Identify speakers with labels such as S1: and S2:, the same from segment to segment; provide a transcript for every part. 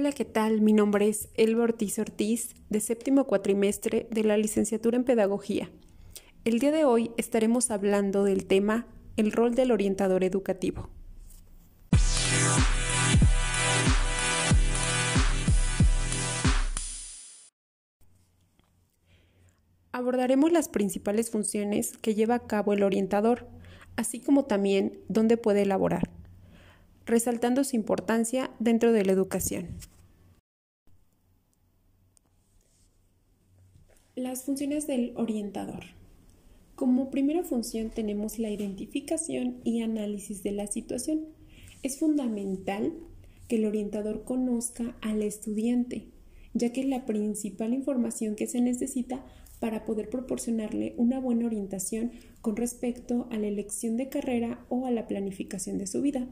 S1: Hola, ¿qué tal? Mi nombre es Elba Ortiz Ortiz, de séptimo cuatrimestre de la licenciatura en Pedagogía. El día de hoy estaremos hablando del tema el rol del orientador educativo. Abordaremos las principales funciones que lleva a cabo el orientador, así como también dónde puede elaborar, resaltando su importancia dentro de la educación. Las funciones del orientador. Como primera función tenemos la identificación y análisis de la situación. Es fundamental que el orientador conozca al estudiante, ya que es la principal información que se necesita para poder proporcionarle una buena orientación con respecto a la elección de carrera o a la planificación de su vida.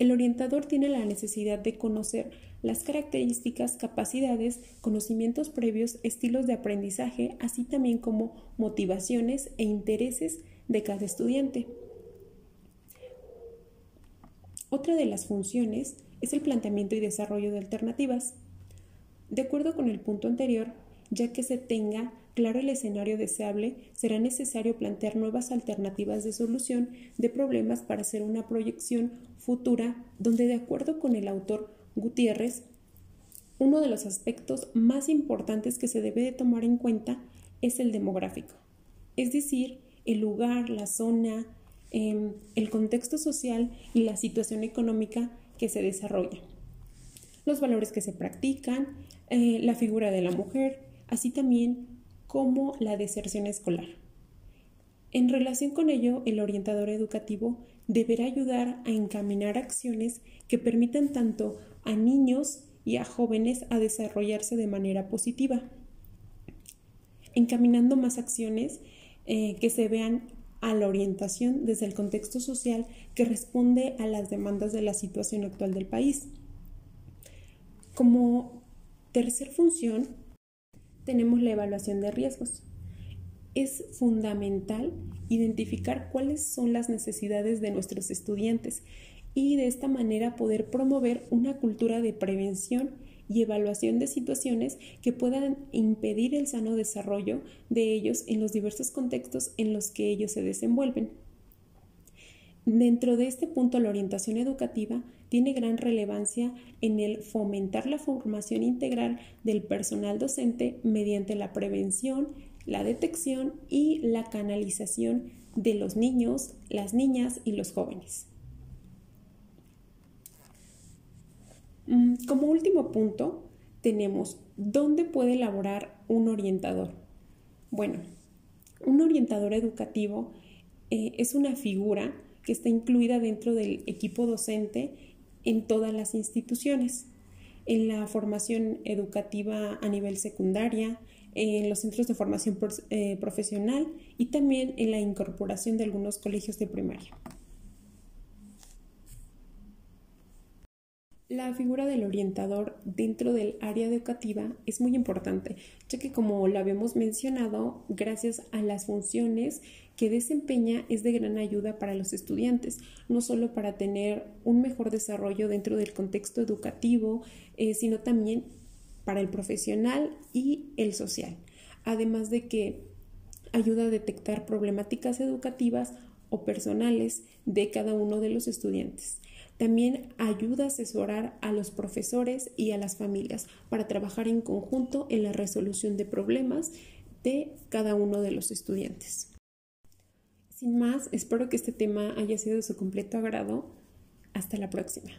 S1: El orientador tiene la necesidad de conocer las características, capacidades, conocimientos previos, estilos de aprendizaje, así también como motivaciones e intereses de cada estudiante. Otra de las funciones es el planteamiento y desarrollo de alternativas. De acuerdo con el punto anterior, ya que se tenga claro el escenario deseable, será necesario plantear nuevas alternativas de solución de problemas para hacer una proyección futura donde, de acuerdo con el autor Gutiérrez, uno de los aspectos más importantes que se debe de tomar en cuenta es el demográfico, es decir, el lugar, la zona, em, el contexto social y la situación económica que se desarrolla, los valores que se practican, eh, la figura de la mujer, así también como la deserción escolar. En relación con ello, el orientador educativo deberá ayudar a encaminar acciones que permitan tanto a niños y a jóvenes a desarrollarse de manera positiva, encaminando más acciones eh, que se vean a la orientación desde el contexto social que responde a las demandas de la situación actual del país. Como tercer función, tenemos la evaluación de riesgos. Es fundamental identificar cuáles son las necesidades de nuestros estudiantes y de esta manera poder promover una cultura de prevención y evaluación de situaciones que puedan impedir el sano desarrollo de ellos en los diversos contextos en los que ellos se desenvuelven. Dentro de este punto, la orientación educativa tiene gran relevancia en el fomentar la formación integral del personal docente mediante la prevención, la detección y la canalización de los niños, las niñas y los jóvenes. Mm, como último punto, tenemos dónde puede elaborar un orientador. Bueno, un orientador educativo eh, es una figura que está incluida dentro del equipo docente en todas las instituciones, en la formación educativa a nivel secundaria, en los centros de formación eh, profesional y también en la incorporación de algunos colegios de primaria. La figura del orientador dentro del área educativa es muy importante, ya que como lo habíamos mencionado, gracias a las funciones que desempeña es de gran ayuda para los estudiantes, no solo para tener un mejor desarrollo dentro del contexto educativo, eh, sino también para el profesional y el social, además de que ayuda a detectar problemáticas educativas o personales de cada uno de los estudiantes. También ayuda a asesorar a los profesores y a las familias para trabajar en conjunto en la resolución de problemas de cada uno de los estudiantes. Sin más, espero que este tema haya sido de su completo agrado. Hasta la próxima.